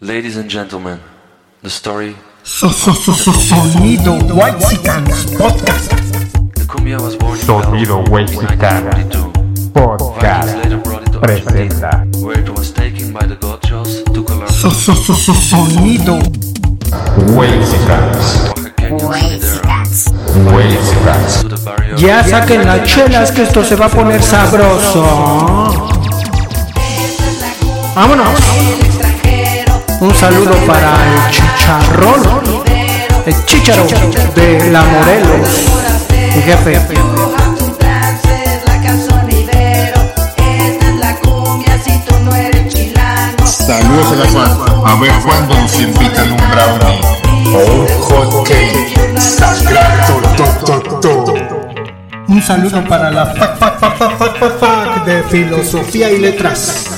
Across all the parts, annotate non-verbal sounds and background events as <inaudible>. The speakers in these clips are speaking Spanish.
Ladies and gentlemen, the story. So, so, so, so, sonido White Podcast. The cumbia was born in Sonido Huexicano 1942. Podcast presenta where it was taken by the gauchos to Colombia. So, so, so, so, sonido. Barrio. Ya saquen las chelas que esto se va a poner sabroso. Vámonos. Un saludo para el chicharrón. El chicharo de la Morelos. Mi jefe. Saludos a la Juan. A ver cuándo nos invitan un brownie o un hot cake. Sagrado, to, to, to. Un saludo para la fac, fac, fac, fac, fac, fac, fac de filosofía y letras.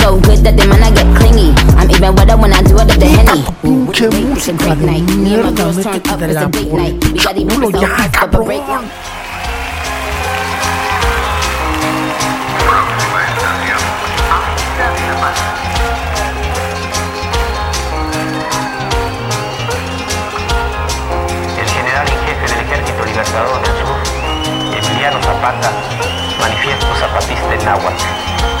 so good that the man I get clingy. I'm even wetter when I do it up the henny. Pinche música de mierda, métete de la ya, cabrón. el general en jefe del Ejército Libertador del Sur, Emiliano Zapata, manifiesto zapatista en náhuatl.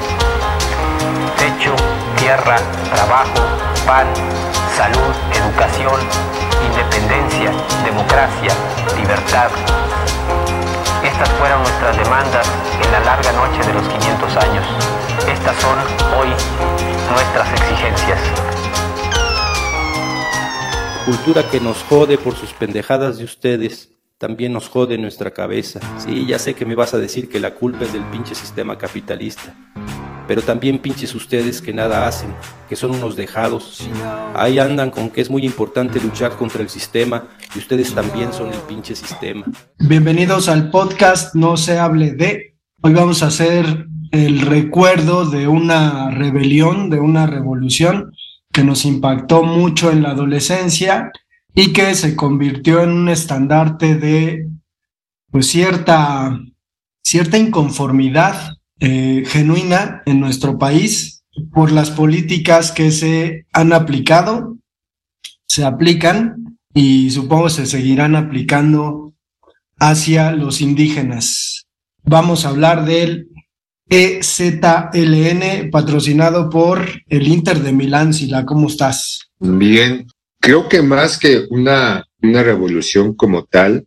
Tierra, trabajo, pan, salud, educación, independencia, democracia, libertad. Estas fueron nuestras demandas en la larga noche de los 500 años. Estas son hoy nuestras exigencias. Cultura que nos jode por sus pendejadas de ustedes, también nos jode nuestra cabeza. Sí, ya sé que me vas a decir que la culpa es del pinche sistema capitalista. Pero también pinches ustedes que nada hacen, que son unos dejados. Ahí andan con que es muy importante luchar contra el sistema y ustedes también son el pinche sistema. Bienvenidos al podcast No se hable de. Hoy vamos a hacer el recuerdo de una rebelión, de una revolución que nos impactó mucho en la adolescencia y que se convirtió en un estandarte de pues cierta cierta inconformidad eh, genuina en nuestro país por las políticas que se han aplicado, se aplican y supongo se seguirán aplicando hacia los indígenas. Vamos a hablar del EZLN patrocinado por el Inter de Milán. Sila, ¿cómo estás? Bien, creo que más que una, una revolución como tal,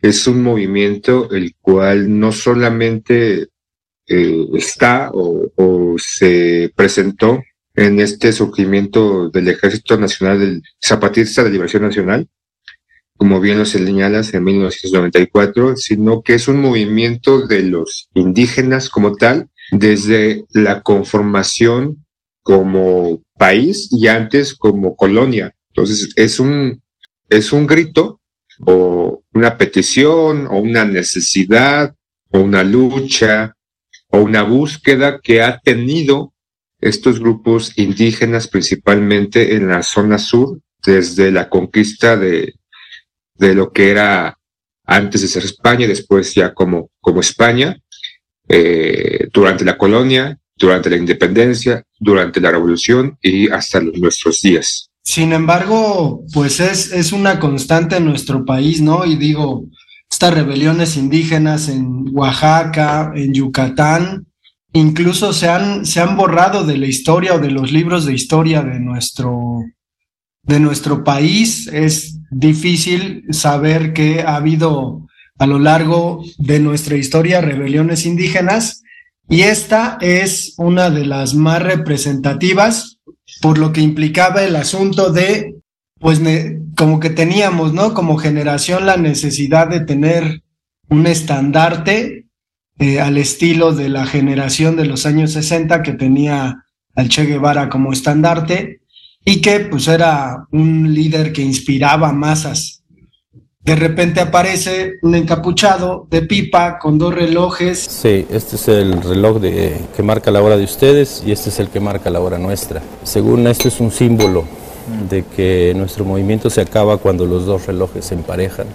es un movimiento el cual no solamente eh, está o, se presentó en este surgimiento del Ejército Nacional del Zapatista de Liberación Nacional, como bien lo señalas, en 1994, sino que es un movimiento de los indígenas como tal, desde la conformación como país y antes como colonia. Entonces, es un, es un grito o una petición o una necesidad o una lucha o una búsqueda que ha tenido estos grupos indígenas principalmente en la zona sur desde la conquista de, de lo que era antes de ser España, después ya como, como España, eh, durante la colonia, durante la independencia, durante la revolución y hasta nuestros días. Sin embargo, pues es, es una constante en nuestro país, ¿no? Y digo, estas rebeliones indígenas en Oaxaca, en Yucatán, incluso se han, se han borrado de la historia o de los libros de historia de nuestro, de nuestro país. Es difícil saber que ha habido a lo largo de nuestra historia rebeliones indígenas y esta es una de las más representativas por lo que implicaba el asunto de, pues como que teníamos, ¿no? Como generación la necesidad de tener un estandarte eh, al estilo de la generación de los años 60 que tenía al Che Guevara como estandarte y que pues era un líder que inspiraba masas. De repente aparece un encapuchado de pipa con dos relojes. Sí, este es el reloj de, que marca la hora de ustedes y este es el que marca la hora nuestra. Según esto es un símbolo de que nuestro movimiento se acaba cuando los dos relojes se emparejan.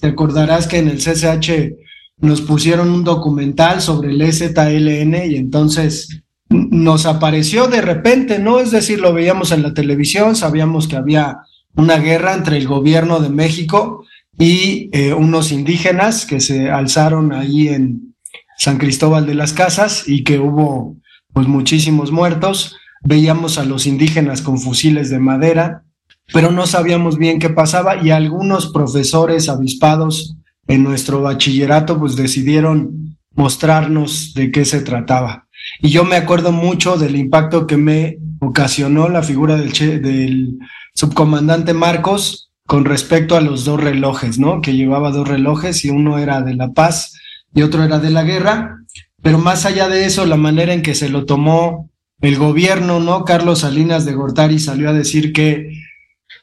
Te acordarás que en el CCH nos pusieron un documental sobre el EZLN y entonces nos apareció de repente, ¿no? Es decir, lo veíamos en la televisión, sabíamos que había una guerra entre el gobierno de México y eh, unos indígenas que se alzaron ahí en San Cristóbal de las Casas y que hubo pues muchísimos muertos. Veíamos a los indígenas con fusiles de madera, pero no sabíamos bien qué pasaba y algunos profesores avispados en nuestro bachillerato pues decidieron mostrarnos de qué se trataba. Y yo me acuerdo mucho del impacto que me ocasionó la figura del, del subcomandante Marcos con respecto a los dos relojes, ¿no? Que llevaba dos relojes y uno era de la paz y otro era de la guerra. Pero más allá de eso, la manera en que se lo tomó el gobierno, ¿no? Carlos Salinas de Gortari salió a decir que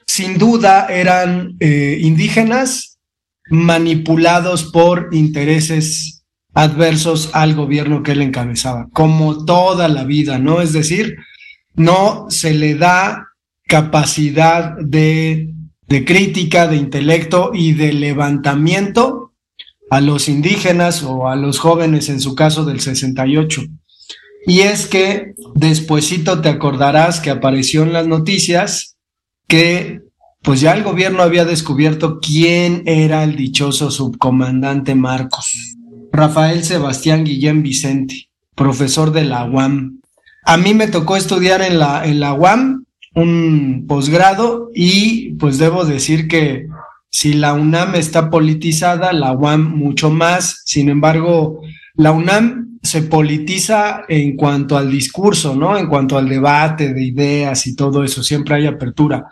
sin duda eran eh, indígenas manipulados por intereses adversos al gobierno que él encabezaba, como toda la vida, ¿no? Es decir, no se le da capacidad de de crítica, de intelecto y de levantamiento a los indígenas o a los jóvenes en su caso del 68. Y es que despuesito te acordarás que apareció en las noticias que pues ya el gobierno había descubierto quién era el dichoso subcomandante Marcos. Rafael Sebastián Guillén Vicente, profesor de la UAM. A mí me tocó estudiar en la, en la UAM un posgrado y pues debo decir que si la UNAM está politizada, la UAM mucho más. Sin embargo, la UNAM se politiza en cuanto al discurso, ¿no? En cuanto al debate de ideas y todo eso, siempre hay apertura.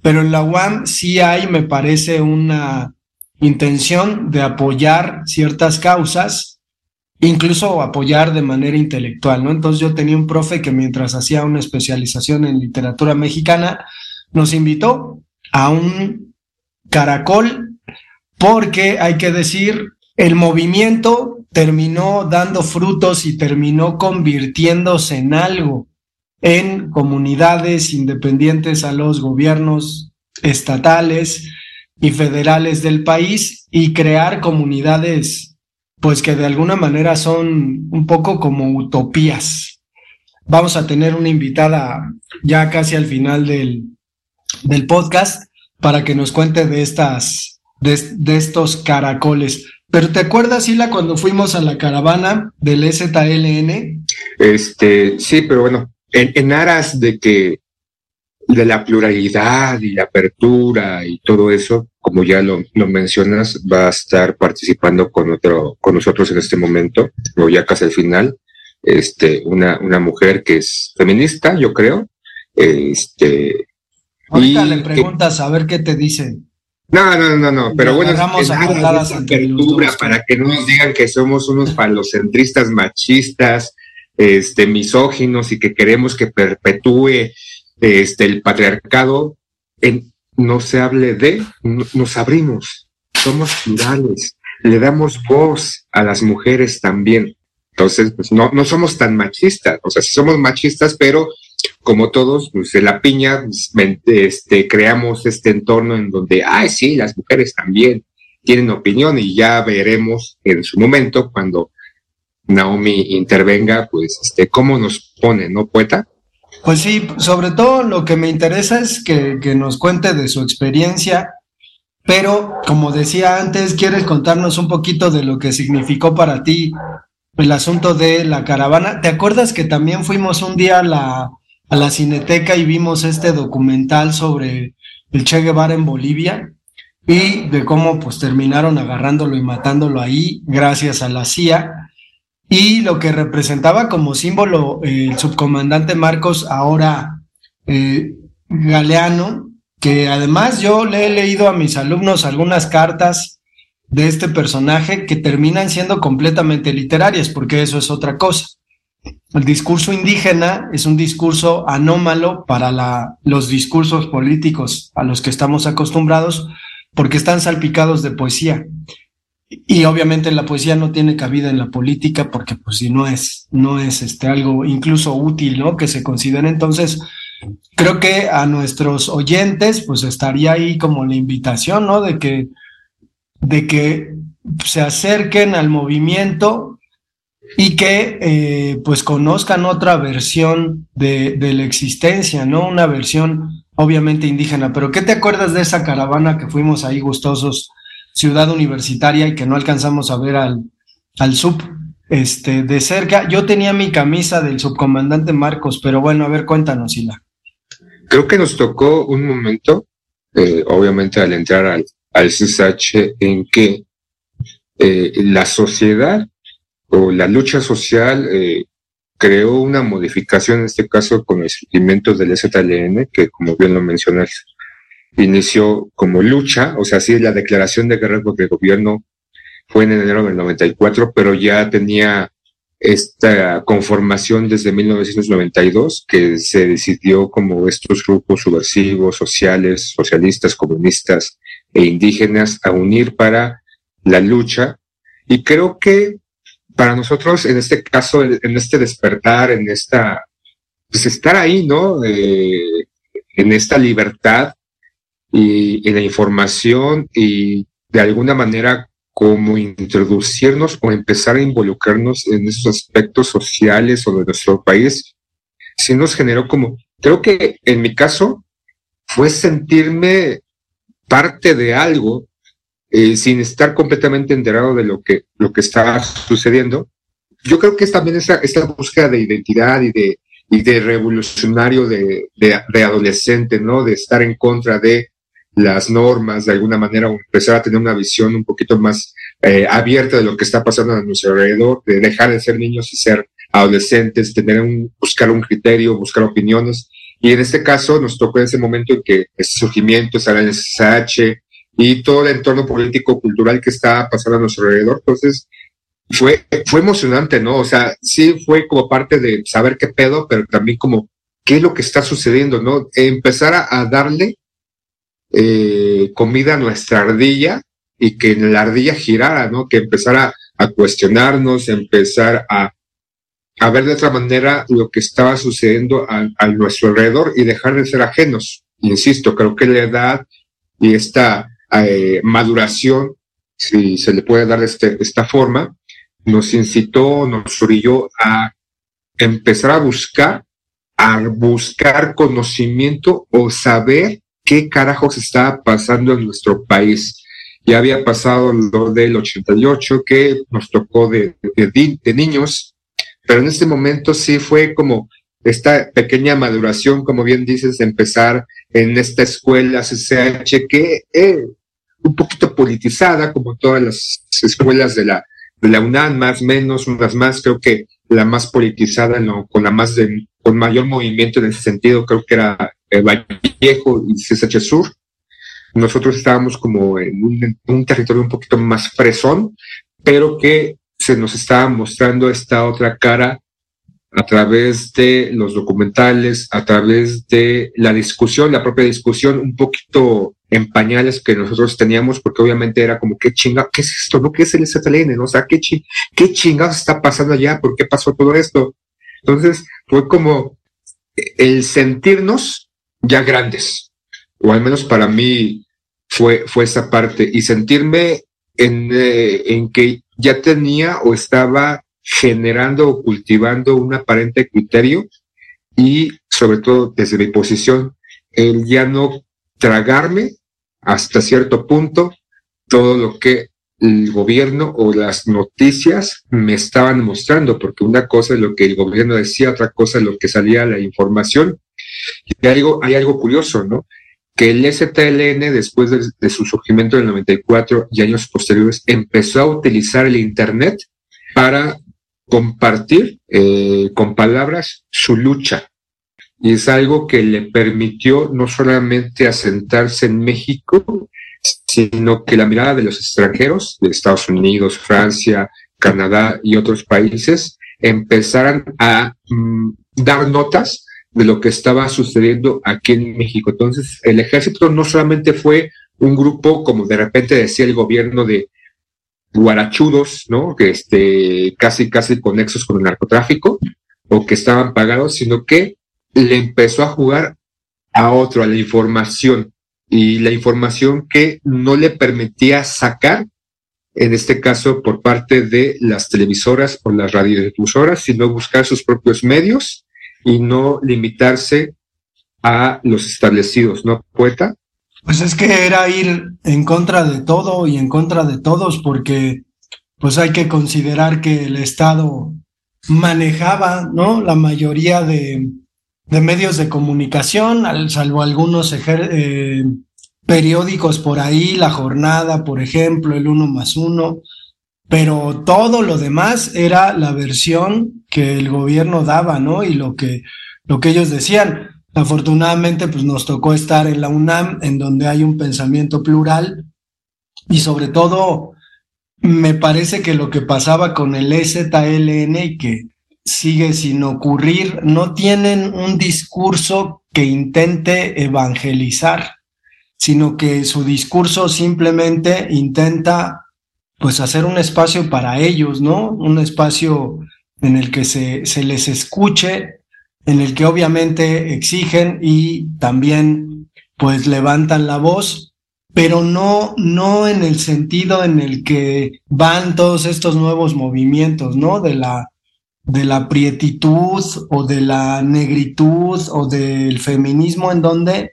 Pero en la UAM sí hay, me parece, una intención de apoyar ciertas causas incluso apoyar de manera intelectual, ¿no? Entonces yo tenía un profe que mientras hacía una especialización en literatura mexicana, nos invitó a un caracol porque hay que decir, el movimiento terminó dando frutos y terminó convirtiéndose en algo, en comunidades independientes a los gobiernos estatales y federales del país y crear comunidades pues que de alguna manera son un poco como utopías. Vamos a tener una invitada ya casi al final del, del podcast para que nos cuente de estas, de, estos caracoles. Pero ¿te acuerdas, Sila, cuando fuimos a la caravana del EZLN? Este, sí, pero bueno, en, en aras de que de la pluralidad y la apertura y todo eso, como ya lo, mencionas, va a estar participando con otro, con nosotros en este momento, o ya casi al final, este, una, una mujer que es feminista, yo creo. Este, Ahorita le preguntas a ver qué te dice. No, no, no, no, pero bueno, es nada de apertura dos. para que no nos digan que somos unos falocentristas machistas, este, misóginos y que queremos que perpetúe este, el patriarcado. En, no se hable de, no- nos abrimos, somos plurales, le damos voz a las mujeres también. Entonces, pues no, no somos tan machistas, o sea, sí somos machistas, pero como todos, pues en la piña, pues, este, creamos este entorno en donde, ay, sí, las mujeres también tienen opinión y ya veremos en su momento cuando Naomi intervenga, pues, este, cómo nos pone, ¿no, poeta? Pues sí, sobre todo lo que me interesa es que, que nos cuente de su experiencia, pero como decía antes, ¿quieres contarnos un poquito de lo que significó para ti el asunto de la caravana? ¿Te acuerdas que también fuimos un día a la, a la Cineteca y vimos este documental sobre el Che Guevara en Bolivia? Y de cómo pues terminaron agarrándolo y matándolo ahí gracias a la CIA y lo que representaba como símbolo eh, el subcomandante Marcos, ahora eh, Galeano, que además yo le he leído a mis alumnos algunas cartas de este personaje que terminan siendo completamente literarias, porque eso es otra cosa. El discurso indígena es un discurso anómalo para la, los discursos políticos a los que estamos acostumbrados, porque están salpicados de poesía. Y obviamente la poesía no tiene cabida en la política porque pues si no es, no es este algo incluso útil, ¿no? Que se considere. Entonces, creo que a nuestros oyentes pues estaría ahí como la invitación, ¿no? De que, de que se acerquen al movimiento y que eh, pues conozcan otra versión de, de la existencia, ¿no? Una versión obviamente indígena. Pero ¿qué te acuerdas de esa caravana que fuimos ahí gustosos? ciudad universitaria y que no alcanzamos a ver al, al sub este, de cerca. Yo tenía mi camisa del subcomandante Marcos, pero bueno, a ver, cuéntanos, Sila. Creo que nos tocó un momento, eh, obviamente al entrar al, al CSH, en que eh, la sociedad o la lucha social eh, creó una modificación, en este caso con el surgimiento del STLN, que como bien lo mencionas, inició como lucha, o sea, sí, la declaración de guerra contra el gobierno fue en enero del 94, pero ya tenía esta conformación desde 1992, que se decidió como estos grupos subversivos, sociales, socialistas, comunistas e indígenas a unir para la lucha. Y creo que para nosotros, en este caso, en este despertar, en esta, pues estar ahí, ¿no? Eh, en esta libertad, y, y la información y de alguna manera como introducirnos o empezar a involucrarnos en esos aspectos sociales o de nuestro país, sí nos generó como, creo que en mi caso fue sentirme parte de algo eh, sin estar completamente enterado de lo que, lo que estaba sucediendo. Yo creo que es también esa, esta búsqueda de identidad y de, y de revolucionario de, de, de adolescente, ¿no? De estar en contra de las normas de alguna manera o empezar a tener una visión un poquito más eh, abierta de lo que está pasando a nuestro alrededor, de dejar de ser niños y ser adolescentes, tener un, buscar un criterio, buscar opiniones. Y en este caso nos tocó en ese momento en que ese surgimiento, estar en el SH y todo el entorno político, cultural que está pasando a nuestro alrededor. Entonces, fue, fue emocionante, ¿no? O sea, sí fue como parte de saber qué pedo, pero también como qué es lo que está sucediendo, ¿no? Empezar a, darle eh, comida a nuestra ardilla y que la ardilla girara, ¿no? Que empezara a cuestionarnos, empezar a, a ver de otra manera lo que estaba sucediendo a, nuestro alrededor y dejar de ser ajenos. Insisto, creo que la edad y esta eh, maduración, si se le puede dar este, esta forma, nos incitó, nos orilló a empezar a buscar, a buscar conocimiento o saber qué carajos estaba pasando en nuestro país. Ya había pasado lo del 88 que nos tocó de, de, niños, pero en este momento sí fue como esta pequeña maduración, como bien dices, de empezar en esta escuela CCH que es un poquito politizada, como todas las escuelas de la, de la UNAM, más menos, unas más, creo que la más politizada, no, con la más de, con mayor movimiento en ese sentido, creo que era eh, Vallejo y CSH Sur. nosotros estábamos como en un, un territorio un poquito más fresón, pero que se nos estaba mostrando esta otra cara a través de los documentales, a través de la discusión, la propia discusión, un poquito en pañales que nosotros teníamos, porque obviamente era como, ¿qué chinga? ¿Qué es esto? ¿No? ¿Qué es el ZLN? ¿No? O sea, ¿qué, chi ¿qué chingados está pasando allá? ¿Por qué pasó todo esto? Entonces, fue como el sentirnos ya grandes, o al menos para mí fue, fue esa parte, y sentirme en, eh, en que ya tenía o estaba generando o cultivando un aparente criterio y sobre todo desde mi posición, el ya no tragarme hasta cierto punto todo lo que el gobierno o las noticias me estaban mostrando, porque una cosa es lo que el gobierno decía, otra cosa es lo que salía la información. Y algo, hay algo curioso, ¿no? Que el STLN, después de, de su surgimiento en el 94 y años posteriores, empezó a utilizar el Internet para compartir eh, con palabras su lucha. Y es algo que le permitió no solamente asentarse en México, sino que la mirada de los extranjeros, de Estados Unidos, Francia, Canadá y otros países, empezaran a mm, dar notas de lo que estaba sucediendo aquí en México. Entonces, el ejército no solamente fue un grupo, como de repente decía el gobierno de guarachudos, ¿no? Que este, casi, casi conexos con el narcotráfico, o que estaban pagados, sino que le empezó a jugar a otro, a la información, y la información que no le permitía sacar, en este caso por parte de las televisoras o las radiodifusoras, sino buscar sus propios medios y no limitarse a los establecidos, ¿no, poeta? Pues es que era ir en contra de todo y en contra de todos, porque pues hay que considerar que el Estado manejaba, ¿no? La mayoría de, de medios de comunicación, al, salvo algunos eh, periódicos por ahí, La Jornada, por ejemplo, el Uno más Uno, pero todo lo demás era la versión que el gobierno daba, ¿no? Y lo que, lo que ellos decían. Afortunadamente, pues nos tocó estar en la UNAM, en donde hay un pensamiento plural y sobre todo me parece que lo que pasaba con el EZLN y que sigue sin ocurrir, no tienen un discurso que intente evangelizar, sino que su discurso simplemente intenta pues hacer un espacio para ellos, ¿no? Un espacio en el que se, se les escuche en el que obviamente exigen y también pues levantan la voz, pero no, no en el sentido en el que van todos estos nuevos movimientos, ¿no? De la, de la prietitud o de la negritud o del feminismo en donde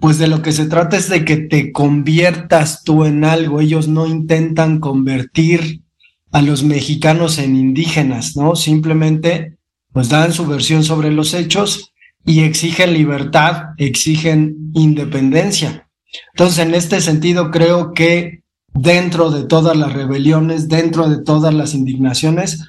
pues de lo que se trata es de que te conviertas tú en algo. Ellos no intentan convertir a los mexicanos en indígenas, ¿no? Simplemente pues dan su versión sobre los hechos y exigen libertad, exigen independencia. Entonces, en este sentido, creo que dentro de todas las rebeliones, dentro de todas las indignaciones,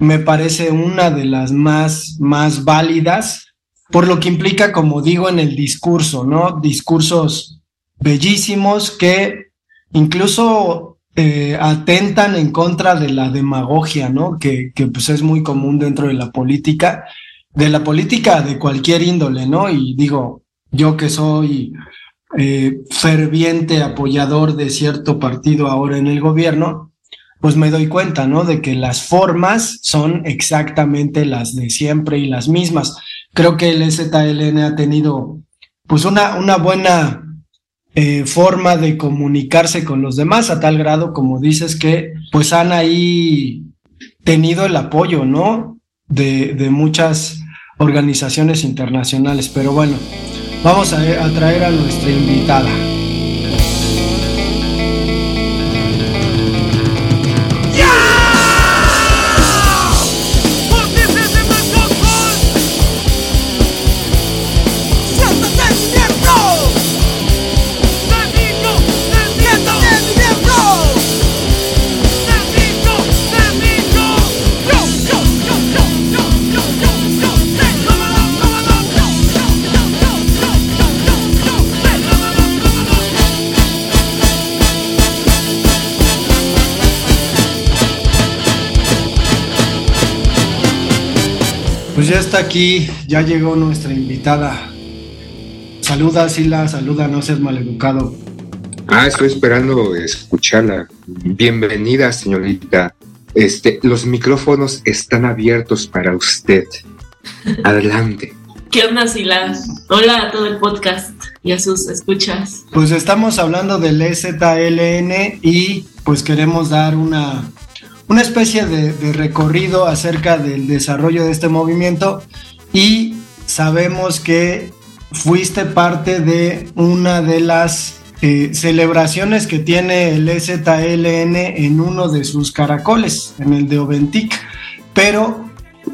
me parece una de las más, más válidas, por lo que implica, como digo, en el discurso, ¿no? Discursos bellísimos que incluso eh, atentan en contra de la demagogia, ¿no? Que, que pues es muy común dentro de la política, de la política de cualquier índole, ¿no? Y digo, yo que soy eh, ferviente apoyador de cierto partido ahora en el gobierno, pues me doy cuenta, ¿no? De que las formas son exactamente las de siempre y las mismas. Creo que el ZLN ha tenido, pues, una, una buena eh, forma de comunicarse con los demás a tal grado, como dices, que pues han ahí tenido el apoyo, ¿no? De, de muchas organizaciones internacionales. Pero bueno, vamos a, a traer a nuestra invitada. Está aquí, ya llegó nuestra invitada. Saluda, Sila, saluda, no seas maleducado. Ah, estoy esperando escucharla. Bienvenida, señorita. Este, los micrófonos están abiertos para usted. Adelante. ¿Qué onda, Sila? Hola a todo el podcast y a sus escuchas. Pues estamos hablando del EZLN y pues queremos dar una, una especie de, recorrido acerca del desarrollo de este movimiento y sabemos que fuiste parte de una de las eh, celebraciones que tiene el EZLN en uno de sus caracoles, en el de Oventic, pero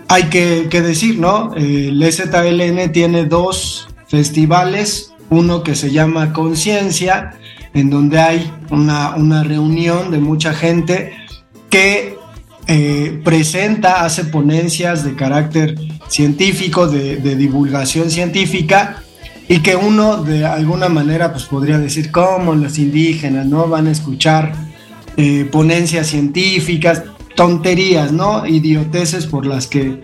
hay que, decir, ¿no? El EZLN tiene dos festivales, uno que se llama Conciencia, en donde hay una, una reunión de mucha gente que eh, presenta, hace ponencias de carácter científico, de, de, divulgación científica, y que uno de alguna manera pues podría decir cómo los indígenas no van a escuchar eh, ponencias científicas, tonterías, ¿no? Idioteces por las que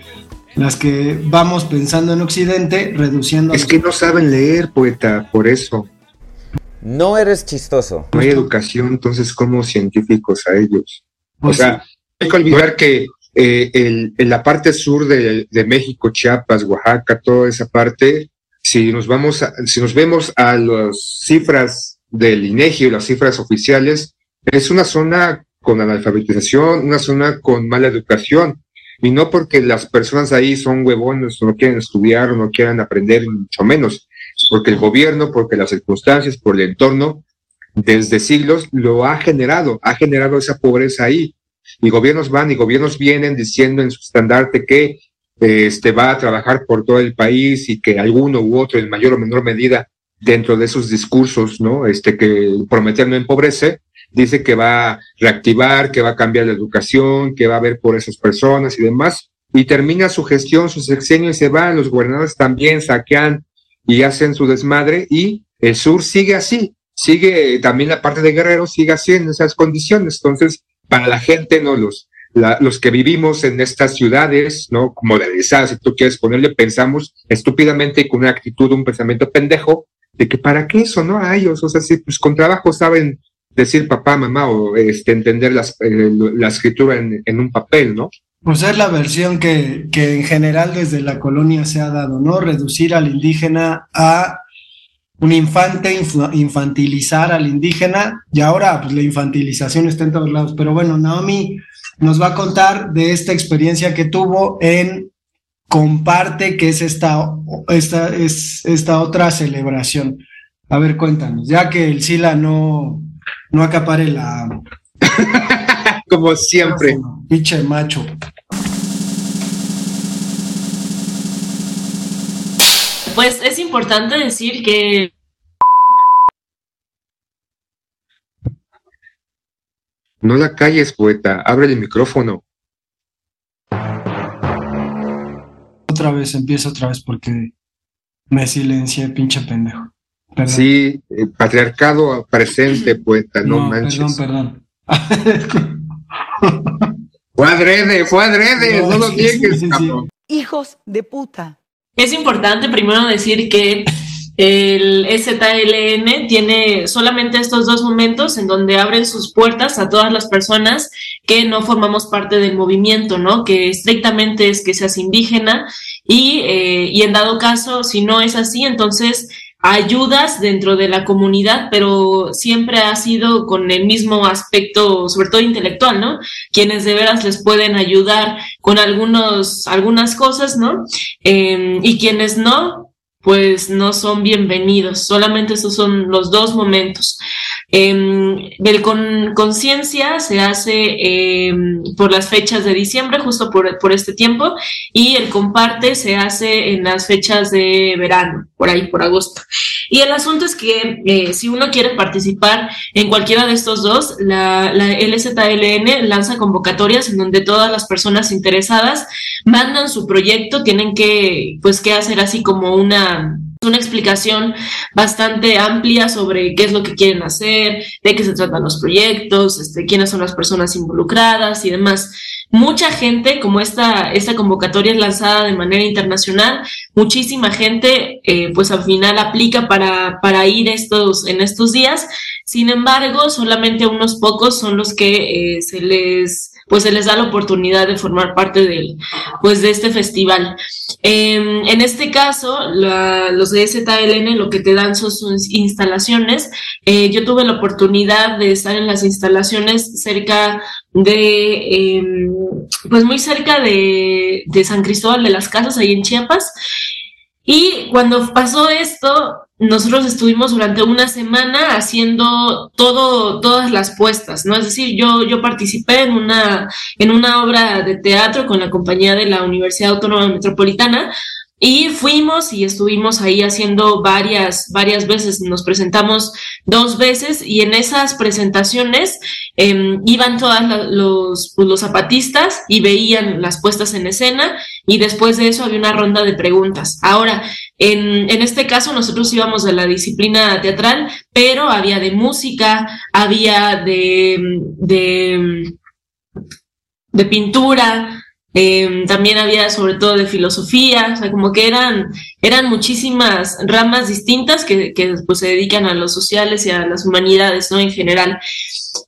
las que vamos pensando en Occidente, reduciendo. Es que no saben leer, poeta, por eso. No eres chistoso. No hay educación, entonces, como científicos a ellos? Pues o sea, sí. hay que olvidar que eh, el, en la parte sur de, de, México, Chiapas, Oaxaca, toda esa parte, si nos vamos, a, si nos vemos a las cifras del INEGI o las cifras oficiales, es una zona con analfabetización, una zona con mala educación, y no porque las personas ahí son huevones o no quieren estudiar o no quieran aprender, mucho menos, porque el gobierno, porque las circunstancias, por el entorno, desde siglos lo ha generado, ha generado esa pobreza ahí. Y gobiernos van y gobiernos vienen diciendo en su estandarte que este, va a trabajar por todo el país y que alguno u otro, en mayor o menor medida, dentro de esos discursos, ¿no? Este, que prometer no empobrece, dice que va a reactivar, que va a cambiar la educación, que va a ver por esas personas y demás, y termina su gestión, su sexenio y se van, los gobernadores también saquean y hacen su desmadre, y el sur sigue así, sigue también la parte de Guerrero, sigue en esas condiciones. Entonces, para la gente, ¿no? Los, la, los que vivimos en estas ciudades, ¿no? Modernizadas, si tú quieres ponerle, pensamos estúpidamente y con una actitud, un pensamiento pendejo, de que para qué eso, ¿no? A ellos, o sea, si pues con trabajo saben decir papá, mamá o este, entender las, eh, la escritura en, en, un papel, ¿no? Pues es la versión que, que en general desde la colonia se ha dado, ¿no? Reducir al indígena a un infante, infantilizar al indígena y ahora pues la infantilización está en todos lados. Pero bueno, Naomi nos va a contar de esta experiencia que tuvo en Comparte, que es esta, esta, es esta otra celebración. A ver, cuéntanos, ya que el Sila no, no acapare la. <laughs> Como siempre. <laughs> Pinche macho. Pues es importante decir que. No la calles, poeta. Abre el micrófono. Otra vez, empiezo otra vez porque me silencié, pinche pendejo. Perdón. Sí, eh, patriarcado presente, poeta, no, no manches. Perdón, perdón. fue adrede, fue adrede, no, no lo niegues, sí, sí, Hijos de puta. Es importante primero decir que el EZLN tiene solamente estos dos momentos en donde abren sus puertas a todas las personas que no formamos parte del movimiento, ¿no? Que estrictamente es que seas indígena y, eh, y en dado caso, si no es así, entonces ayudas dentro de la comunidad, pero siempre ha sido con el mismo aspecto, sobre todo intelectual, ¿no? Quienes de veras les pueden ayudar con algunos, algunas cosas, ¿no? Eh, y quienes no, pues no son bienvenidos. Solamente esos son los dos momentos. Eh, el con conciencia se hace eh, por las fechas de diciembre, justo por, por, este tiempo, y el comparte se hace en las fechas de verano, por ahí, por agosto. Y el asunto es que eh, si uno quiere participar en cualquiera de estos dos, la, la LZLN lanza convocatorias en donde todas las personas interesadas mandan su proyecto, tienen que, pues, que hacer así como una una explicación bastante amplia sobre qué es lo que quieren hacer, de qué se tratan los proyectos, este, quiénes son las personas involucradas y demás. mucha gente, como esta, esta convocatoria es lanzada de manera internacional, muchísima gente eh, pues al final aplica para, para ir estos, en estos días. Sin embargo, solamente unos pocos son los que eh, se les pues se les da la oportunidad de formar parte del, pues de este festival. Em, en este caso, los de ZLN lo que te dan son sus instalaciones. Eh, yo tuve la oportunidad de estar en las instalaciones cerca de, em, pues muy cerca de, de San Cristóbal de las Casas, ahí en Chiapas. Y cuando pasó esto, nosotros estuvimos durante una semana haciendo todo, todas las puestas, ¿no? Es decir, yo, yo participé en una, en una obra de teatro con la compañía de la Universidad Autónoma Metropolitana y fuimos y estuvimos ahí haciendo varias, varias veces, nos presentamos dos veces y en esas presentaciones eh, iban todos los, pues, los zapatistas y veían las puestas en escena y después de eso había una ronda de preguntas. Ahora, en, en este caso nosotros íbamos de la disciplina teatral, pero había de música, había de, de, de pintura, eh, también había sobre todo de filosofía, o sea, como que eran, eran muchísimas ramas distintas que, que pues, se dedican a los sociales y a las humanidades, ¿no? En general.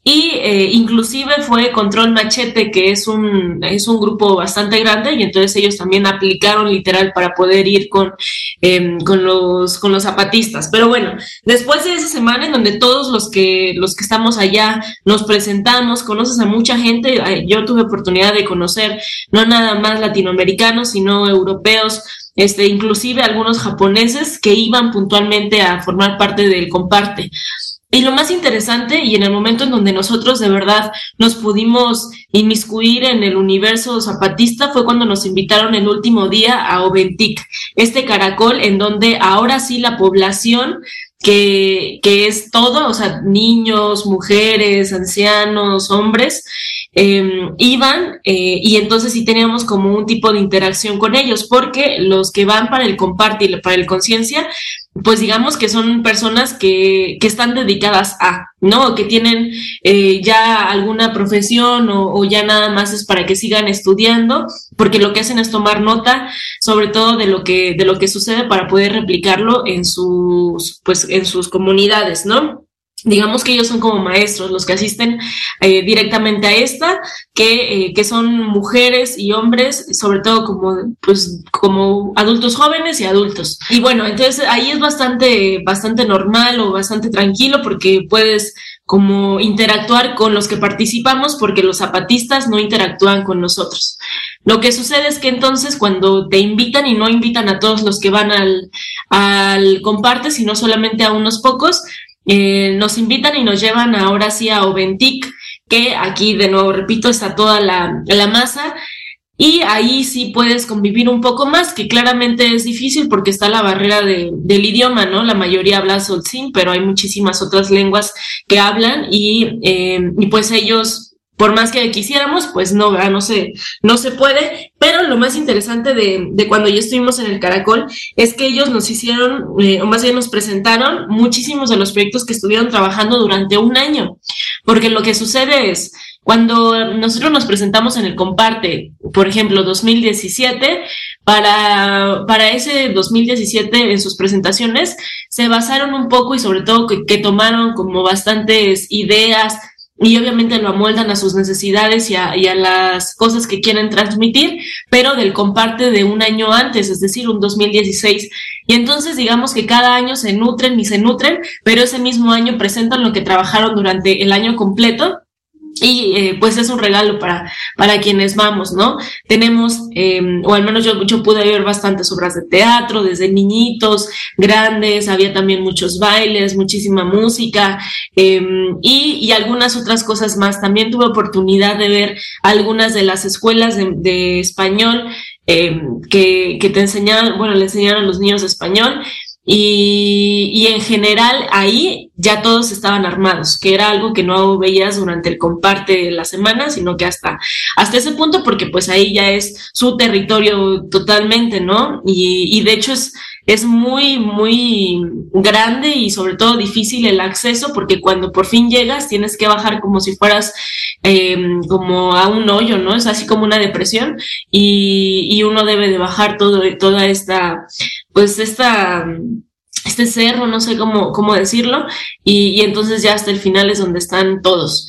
Y eh, inclusive fue Control Machete, que es un, es un grupo bastante grande, y entonces ellos también aplicaron literal para poder ir con, eh, con, los, con los zapatistas. Pero bueno, después de esa semana en donde todos los que, los que estamos allá nos presentamos, conoces a mucha gente, eh, yo tuve oportunidad de conocer no nada más latinoamericanos, sino europeos, este, inclusive algunos japoneses que iban puntualmente a formar parte del comparte. Y lo más interesante, y en el momento en donde nosotros de verdad nos pudimos inmiscuir en el universo zapatista, fue cuando nos invitaron el último día a Oventic, este caracol en donde ahora sí la población que, que es todo, o sea, niños, mujeres, ancianos, hombres, eh, iban eh, y entonces sí teníamos como un tipo de interacción con ellos, porque los que van para el comparte y para el conciencia, pues digamos que son personas que, que están dedicadas a, ¿no? Que tienen eh, ya alguna profesión o, o, ya nada más es para que sigan estudiando, porque lo que hacen es tomar nota, sobre todo de lo que, de lo que sucede para poder replicarlo en sus, pues, en sus comunidades, ¿no? Digamos que ellos son como maestros, los que asisten eh, directamente a esta, que, eh, que son mujeres y hombres, sobre todo como, pues, como adultos jóvenes y adultos. Y bueno, entonces ahí es bastante, bastante normal o bastante tranquilo porque puedes como interactuar con los que participamos porque los zapatistas no interactúan con nosotros. Lo que sucede es que entonces cuando te invitan y no invitan a todos los que van al, al comparte, sino solamente a unos pocos, eh, nos invitan y nos llevan ahora sí a Oventic, que aquí de nuevo repito está toda la, la masa y ahí sí puedes convivir un poco más, que claramente es difícil porque está la barrera de, del idioma, ¿no? La mayoría habla Solzin, pero hay muchísimas otras lenguas que hablan y, eh, y pues ellos por más que quisiéramos, pues no, no se, no se puede. Pero lo más interesante de, de cuando ya estuvimos en el Caracol es que ellos nos hicieron, eh, o más bien nos presentaron muchísimos de los proyectos que estuvieron trabajando durante un año. Porque lo que sucede es, cuando nosotros nos presentamos en el Comparte, por ejemplo, 2017, para, para ese 2017 en sus presentaciones, se basaron un poco y sobre todo que, que tomaron como bastantes ideas, y obviamente lo amoldan a sus necesidades y a, y a, las cosas que quieren transmitir, pero del comparte de un año antes, es decir, un 2016. Y entonces digamos que cada año se nutren y se nutren, pero ese mismo año presentan lo que trabajaron durante el año completo y eh, pues es un regalo para, para quienes vamos, ¿no? Tenemos, eh, o al menos yo, yo pude ver bastantes obras de teatro, desde niñitos, grandes, había también muchos bailes, muchísima música eh, y, y, algunas otras cosas más. También tuve oportunidad de ver algunas de las escuelas de, de español que, que te enseñaban, bueno, le enseñaron a los niños español y, y, en general ahí ya todos estaban armados, que era algo que no veías durante el comparte de la semana, sino que hasta, hasta ese punto, porque pues ahí ya es su territorio totalmente, ¿no? Y, y de hecho es, es muy, muy grande y sobre todo difícil el acceso, porque cuando por fin llegas tienes que bajar como si fueras eh, como a un hoyo, ¿no? Es así como una depresión y, y uno debe de bajar todo, toda esta, pues esta este cerro, no sé cómo, cómo decirlo, y, y, entonces ya hasta el final es donde están todos.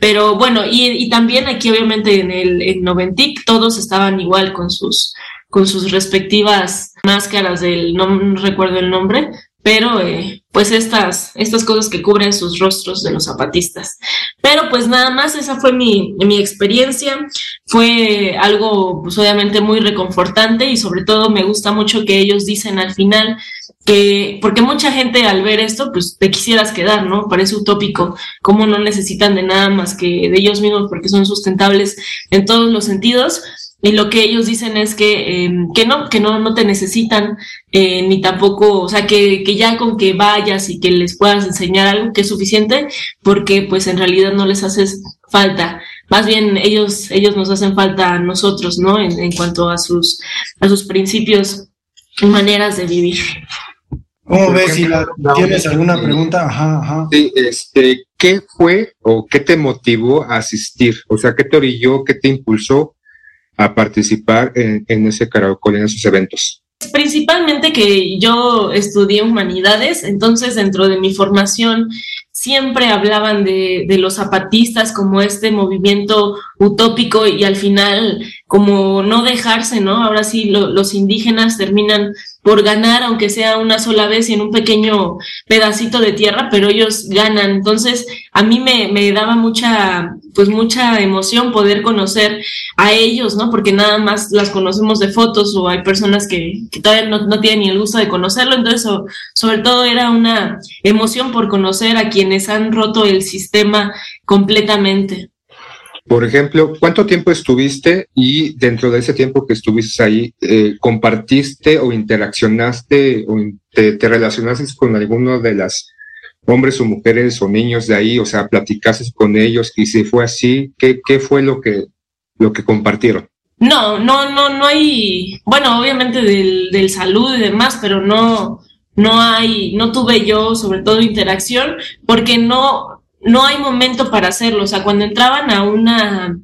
Pero bueno, y, y también aquí obviamente en el en Noventic todos estaban igual con sus, con sus respectivas máscaras del, no recuerdo el nombre, pero eh, pues estas, estas cosas que cubren sus rostros de los zapatistas. Pero pues nada más, esa fue mi, mi experiencia, fue algo pues obviamente muy reconfortante y sobre todo me gusta mucho que ellos dicen al final que, porque mucha gente al ver esto, pues te quisieras quedar, ¿no? Parece utópico, cómo no necesitan de nada más que de ellos mismos porque son sustentables en todos los sentidos. Y lo que ellos dicen es que, eh, que no, que no, no te necesitan, eh, ni tampoco, o sea, que, que ya con que vayas y que les puedas enseñar algo que es suficiente, porque pues en realidad no les haces falta. Más bien ellos, ellos nos hacen falta a nosotros, ¿no? En, en cuanto a sus, a sus principios y maneras de vivir. ¿Cómo ves? Si la, tienes alguna pregunta, ajá, ajá. Sí, este, ¿qué fue o qué te motivó a asistir? O sea, ¿qué te orilló, qué te impulsó a participar en, en ese caracol, en esos eventos? Principalmente que yo estudié humanidades, entonces dentro de mi formación siempre hablaban de, de, los zapatistas como este movimiento utópico y al final como no dejarse, ¿no? Ahora sí lo, los indígenas terminan por ganar, aunque sea una sola vez y en un pequeño pedacito de tierra, pero ellos ganan. Entonces, a mí me, me daba mucha, pues mucha emoción poder conocer a ellos, ¿no? Porque nada más las conocemos de fotos o hay personas que, que todavía no, no, tienen ni el gusto de conocerlo. Entonces, so, sobre todo era una emoción por conocer a quienes han roto el sistema completamente. Por ejemplo, ¿cuánto tiempo estuviste y dentro de ese tiempo que estuviste ahí, eh, compartiste o interaccionaste o te, te, relacionaste con alguno de las hombres o mujeres o niños de ahí? O sea, platicaste con ellos y si fue así, ¿qué, qué fue lo que, lo que compartieron? No, no, no, no hay, bueno, obviamente del, del salud y demás, pero no, no hay, no tuve yo sobre todo interacción porque no, no hay momento para hacerlo. O sea, cuando entraban a una,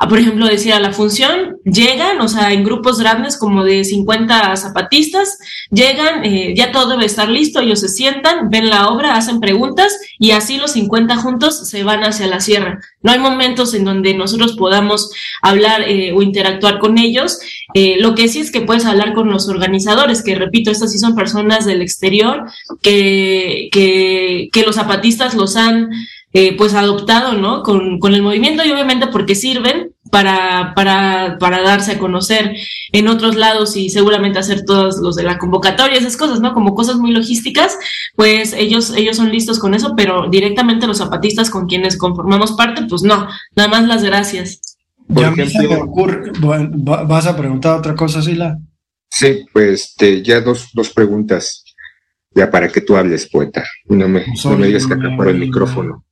a, por ejemplo, decía la función, llegan, o sea, en grupos grandes como de 50 zapatistas, llegan, eh, ya todo debe estar listo, ellos se sientan, ven la obra, hacen preguntas y así los 50 juntos se van hacia la sierra. No hay momentos en donde nosotros podamos hablar eh, o interactuar con ellos. Eh, lo que sí es que puedes hablar con los organizadores, que repito, estas sí son personas del exterior, que, que, que los zapatistas los han eh, pues adoptado, ¿no? Con, con, el movimiento y obviamente porque sirven para, para, para darse a conocer en otros lados y seguramente hacer todos los de la convocatoria, esas cosas, ¿no? Como cosas muy logísticas, pues ellos, ellos son listos con eso, pero directamente los zapatistas con quienes conformamos parte, pues no, nada más las gracias. Por ya ejemplo, me ocurre, ¿vas a preguntar otra cosa, Sila? Sí, pues este, ya dos, dos preguntas, ya para que tú hables, poeta. No me, no me digas que acaparo el micrófono.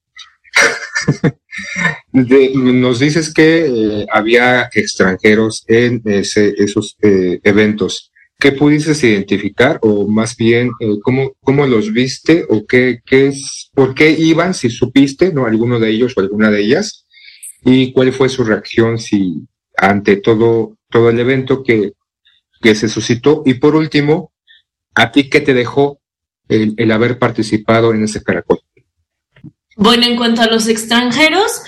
<laughs> Nos dices que eh, había extranjeros en esos eh, eventos. ¿Qué pudiste identificar o más bien eh, cómo, cómo los viste o qué, qué es, por qué iban, si supiste, no alguno de ellos o alguna de ellas? ¿Y cuál fue su reacción si ante todo, todo el evento que, que se suscitó? Y por último, ¿a ti qué te dejó el, el haber participado en ese caracol? Bueno, en cuanto a los extranjeros,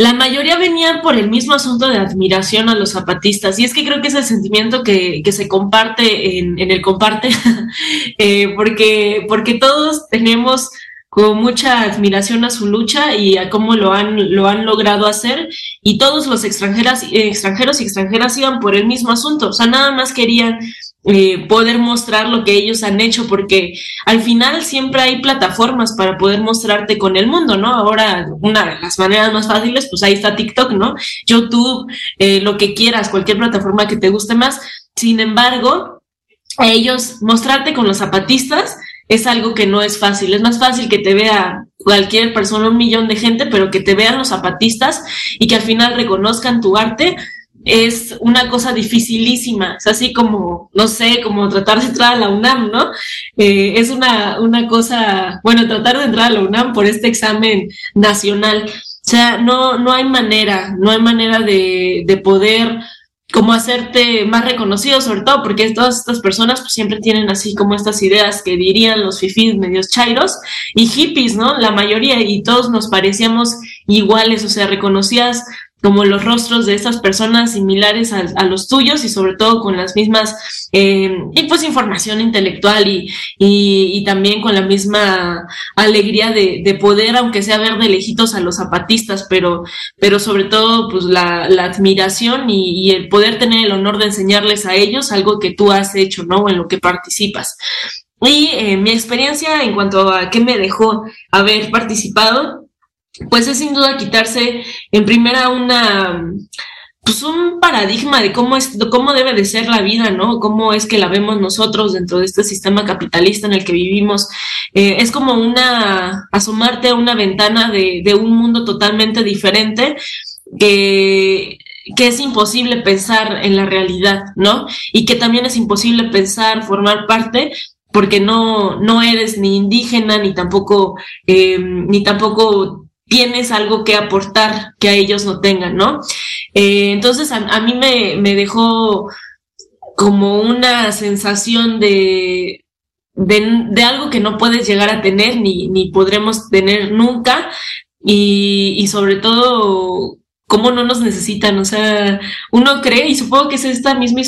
la mayoría venían por el mismo asunto de admiración a los zapatistas. Y es que creo que es el sentimiento que, que se comparte en, en el comparte, <laughs> eh, porque, porque todos tenemos con mucha admiración a su lucha y a cómo lo han, lo han logrado hacer. Y todos los extranjeras, extranjeros y extranjeras iban por el mismo asunto. O sea, nada más querían eh, poder mostrar lo que ellos han hecho, porque al final siempre hay plataformas para poder mostrarte con el mundo, ¿no? Ahora, una de las maneras más fáciles, pues ahí está TikTok, ¿no? YouTube, eh, lo que quieras, cualquier plataforma que te guste más. Sin embargo, ellos mostrarte con los zapatistas es algo que no es fácil. Es más fácil que te vea cualquier persona, un millón de gente, pero que te vean los zapatistas y que al final reconozcan tu arte es una cosa dificilísima. Es así como, no sé, como tratar de entrar a la UNAM, ¿no? Eh, es una, una cosa, bueno, tratar de entrar a la UNAM por este examen nacional. O sea, no, no hay manera, no hay manera de, de poder como hacerte más reconocido, sobre todo porque todas estas personas pues siempre tienen así como estas ideas que dirían los fifís medios chairos y hippies, ¿no? La mayoría y todos nos parecíamos iguales, o sea, reconocías como los rostros de esas personas similares a, a los tuyos y sobre todo con las mismas, eh, y pues información intelectual y, y, y, también con la misma alegría de, de, poder, aunque sea ver de lejitos a los zapatistas, pero, pero sobre todo pues la, la admiración y, y, el poder tener el honor de enseñarles a ellos algo que tú has hecho, ¿no? En lo que participas. Y eh, mi experiencia en cuanto a qué me dejó haber participado, pues es sin duda quitarse en primera una pues un paradigma de cómo es cómo debe de ser la vida, ¿no? Cómo es que la vemos nosotros dentro de este sistema capitalista en el que vivimos. Eh, es como una asomarte a una ventana de, un mundo totalmente diferente que que es imposible pensar en la realidad, ¿no? Y que también es imposible pensar, formar parte porque no, no eres ni indígena, ni tampoco, eh, ni tampoco tienes algo que aportar que a ellos no tengan, ¿no? Eh, entonces a, mí me, me, dejó como una sensación de, de, de, algo que no puedes llegar a tener ni, ni podremos tener nunca y, y sobre todo cómo no nos necesitan, o sea, uno cree, y supongo que es esta misma,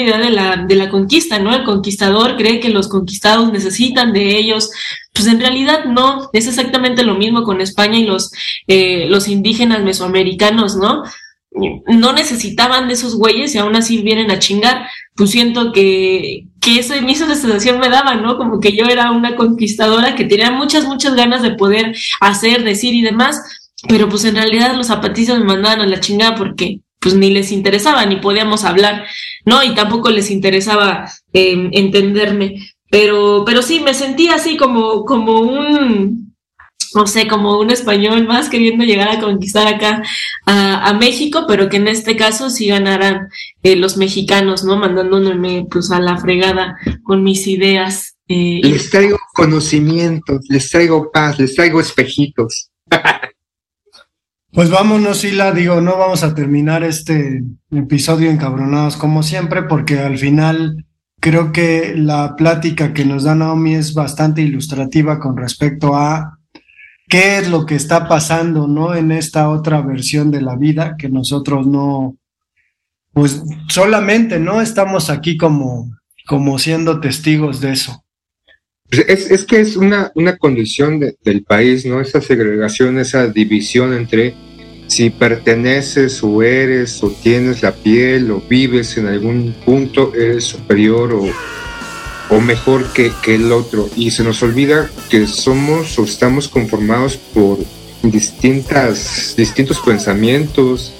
idea de la, de la conquista, ¿no? El conquistador cree que los conquistados necesitan de ellos, pues en realidad no, es exactamente lo mismo con España y los, eh, los indígenas mesoamericanos, ¿no? No necesitaban de esos güeyes y aún así vienen a chingar. Pues siento que, que esa misma sensación me daba, ¿no? Como que yo era una conquistadora que tenía muchas, muchas ganas de poder hacer, decir y demás, pero pues en realidad los zapatistas me mandaban a la chingada porque pues ni les interesaba, ni podíamos hablar, ¿no? Y tampoco les interesaba eh, entenderme. Pero, pero sí, me sentí así como, como un, no sé, como un español más queriendo llegar a conquistar acá a, a México, pero que en este caso sí ganaran eh, los mexicanos, ¿no? Mandándome pues a la fregada con mis ideas. Eh, les traigo conocimientos, les traigo paz, les traigo espejitos. <laughs> Pues vámonos, Sila, digo, no vamos a terminar este episodio encabronados como siempre, porque al final creo que la plática que nos da Naomi es bastante ilustrativa con respecto a qué es lo que está pasando, ¿no? En esta otra versión de la vida que nosotros no, pues solamente, ¿no? Estamos aquí como, como siendo testigos de eso. Es, es que es una, una condición de, del país, ¿no? Esa segregación, esa división entre si perteneces o eres o tienes la piel o vives en algún punto, eres superior o, o mejor que, que, el otro. Y se nos olvida que somos o estamos conformados por distintas, distintos pensamientos,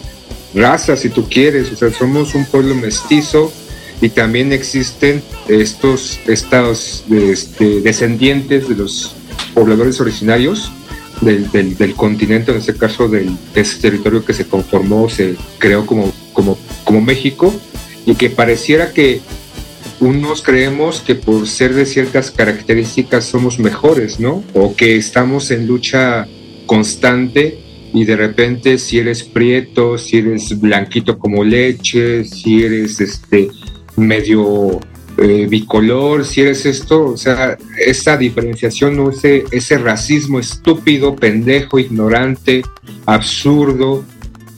razas, si tú quieres. O sea, somos un pueblo mestizo y también existen estos estados de, este, descendientes de los pobladores originarios del, del, del, continente, en este caso del, de ese territorio que se conformó, se creó como, como, como México, y que pareciera que unos creemos que por ser de ciertas características somos mejores, ¿no? O que estamos en lucha constante y de repente si eres prieto, si eres blanquito como leche, si eres este medio eh, bicolor, si eres esto, o sea, esa diferenciación, ¿no? ese, ese racismo estúpido, pendejo, ignorante, absurdo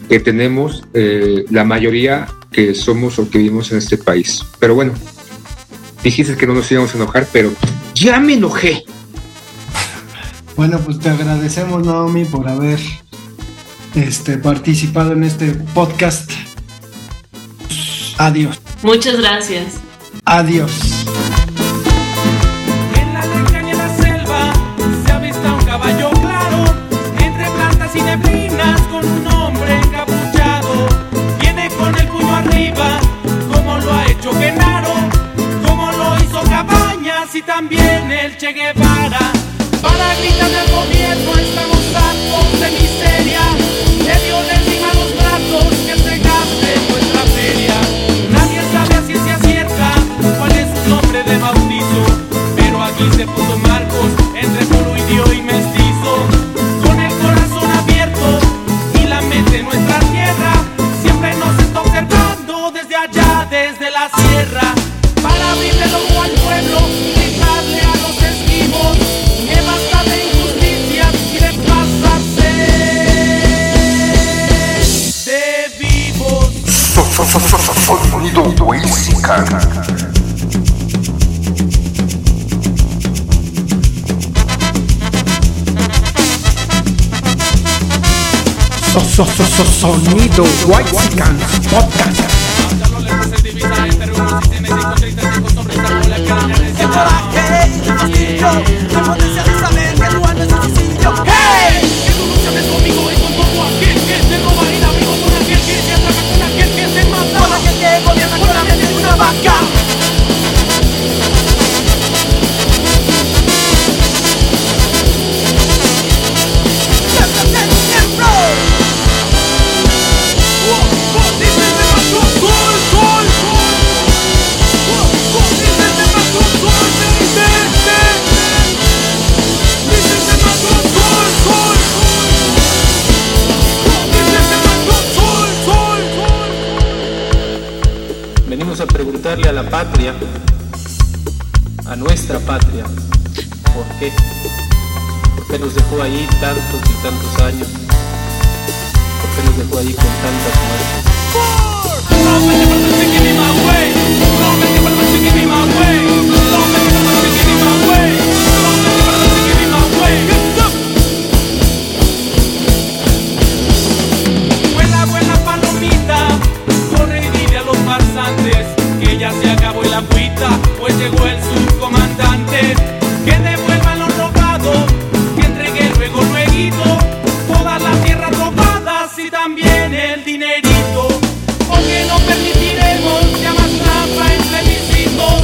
que tenemos eh, la mayoría que somos o que vivimos en este país. Pero bueno, dijiste que no nos íbamos a enojar, pero ya me enojé. Bueno, pues te agradecemos, Naomi, por haber este, participado en este podcast. Adiós. Muchas gracias. Adiós. En la leña y en la selva se avista un caballo claro, entre plantas y neblinas con un hombre encapuchado. Viene con el puño arriba, como lo ha hecho Genaro, como lo hizo Cabañas y también el Che Guevara. Para gritar al gobierno estamos a Sonido Huexican. So, so, so, so, sonido White Podcast. Tantos y tantos años? ¿Por qué nos dejó ahí con tantas muertes? El dinerito. Porque no permitiremos ya más trampa en plebiscitos.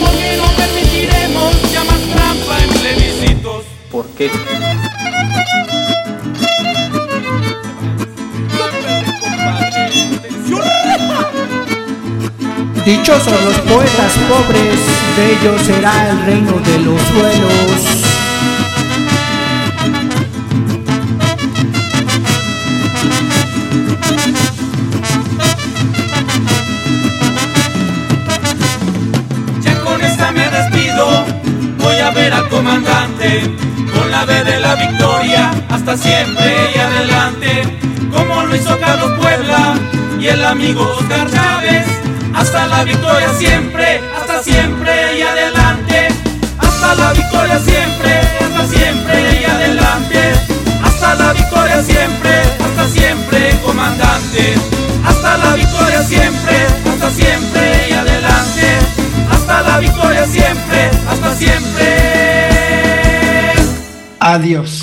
Porque no permitiremos ya más trampa en plebiscitos. ¿Por qué? Dichosos los poetas pobres, de ellos será el reino de los suelos. Hasta siempre y adelante, como lo hizo Carlos Puebla y el amigo Oscar Chávez, hasta la victoria siempre, hasta siempre y adelante, hasta la victoria siempre, hasta siempre y adelante, hasta la victoria siempre, hasta siempre comandante, hasta la victoria siempre, hasta siempre y adelante, hasta la victoria siempre, hasta siempre. Adiós.